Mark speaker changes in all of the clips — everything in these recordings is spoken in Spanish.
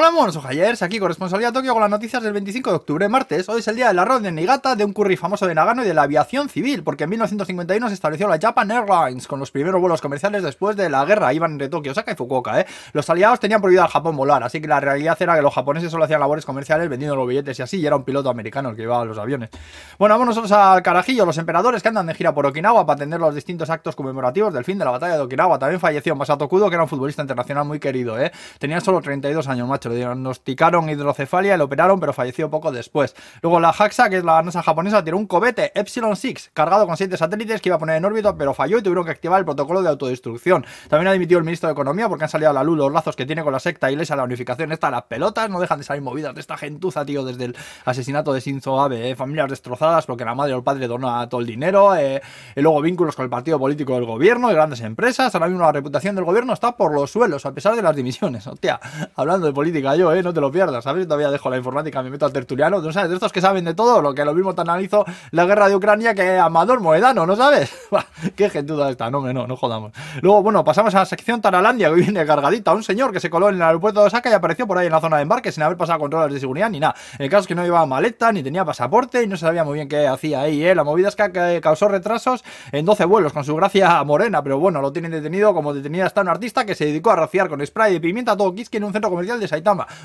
Speaker 1: Hola, monos ojayers, aquí corresponsalía Tokio con las noticias del 25 de octubre, martes. Hoy es el día del arroz de Niigata, de un curry famoso de Nagano y de la aviación civil, porque en 1951 se estableció la Japan Airlines con los primeros vuelos comerciales después de la guerra. Iban entre Tokio, Osaka y Fukuoka, ¿eh? Los aliados tenían prohibido al Japón volar, así que la realidad era que los japoneses solo hacían labores comerciales vendiendo los billetes y así, y era un piloto americano el que llevaba los aviones. Bueno, vamos nosotros al carajillo, los emperadores que andan de gira por Okinawa para atender los distintos actos conmemorativos del fin de la batalla de Okinawa. También falleció Masato Kudo, que era un futbolista internacional muy querido, ¿eh? Tenía solo 32 años, macho, diagnosticaron hidrocefalia y lo operaron, pero falleció poco después. Luego la JAXA, que es la NASA japonesa, tiró un cohete Epsilon 6 cargado con 7 satélites que iba a poner en órbita, pero falló y tuvieron que activar el protocolo de autodestrucción. También ha dimitido el ministro de Economía porque han salido a la luz los lazos que tiene con la secta iglesia, la unificación esta, las pelotas, no dejan de salir movidas de esta gentuza, tío, desde el asesinato de Shinzo Abe, ¿eh? familias destrozadas porque la madre o el padre dona todo el dinero, eh, y luego vínculos con el partido político del gobierno, de grandes empresas, ahora mismo la reputación del gobierno está por los suelos, a pesar de las dimisiones. Hostia, hablando de política yo, eh, no te lo pierdas, ¿sabes? Todavía dejo la informática, me meto al tertuliano, ¿no sabes? De estos que saben de todo, lo que lo mismo te analizo la guerra de Ucrania que Amador Moedano, ¿no sabes? Qué gentuda esta, no, no, no jodamos. Luego, bueno, pasamos a la sección Taralandia, que viene cargadita. Un señor que se coló en el aeropuerto de Osaka y apareció por ahí en la zona de embarque sin haber pasado controles de seguridad ni nada. El caso es que no llevaba maleta, ni tenía pasaporte y no sabía muy bien qué hacía ahí, ¿eh? La movida es que causó retrasos en 12 vuelos con su gracia morena, pero bueno, lo tienen detenido como detenida está un artista que se dedicó a rociar con spray de pimienta todo Kiski en un centro comercial de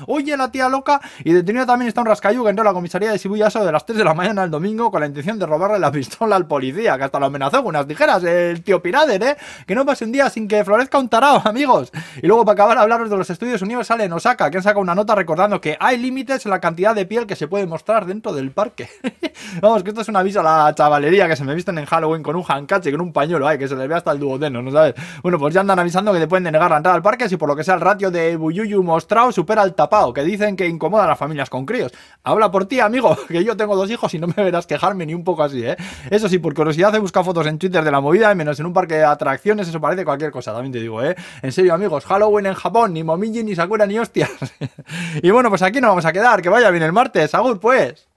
Speaker 1: Oye, la tía loca y detenido también está un rascayu que entró a la comisaría de Shibuya de las 3 de la mañana el domingo con la intención de robarle la pistola al policía, que hasta lo amenazó con unas tijeras, el tío Pirader, ¿eh? Que no pase un día sin que florezca un tarao, amigos. Y luego, para acabar, hablaros de los estudios Universal en Osaka, que han sacado una nota recordando que hay límites en la cantidad de piel que se puede mostrar dentro del parque. Vamos, que esto es un aviso a la chavalería que se me visten en Halloween con un hancache, con un pañuelo, ay, que se les ve hasta el duodeno, ¿no sabes? Bueno, pues ya andan avisando que te pueden denegar la entrada al parque si por lo que sea el ratio de Buyuyu mostrado supera el tapao, que dicen que incomoda a las familias con críos. Habla por ti, amigo, que yo tengo dos hijos y no me verás quejarme ni un poco así, ¿eh? Eso sí, por curiosidad he buscado fotos en Twitter de la movida, menos en un parque de atracciones, eso parece cualquier cosa, también te digo, ¿eh? En serio, amigos, Halloween en Japón, ni Momiji, ni Sakura, ni hostias. y bueno, pues aquí nos vamos a quedar, que vaya bien el martes, agur pues.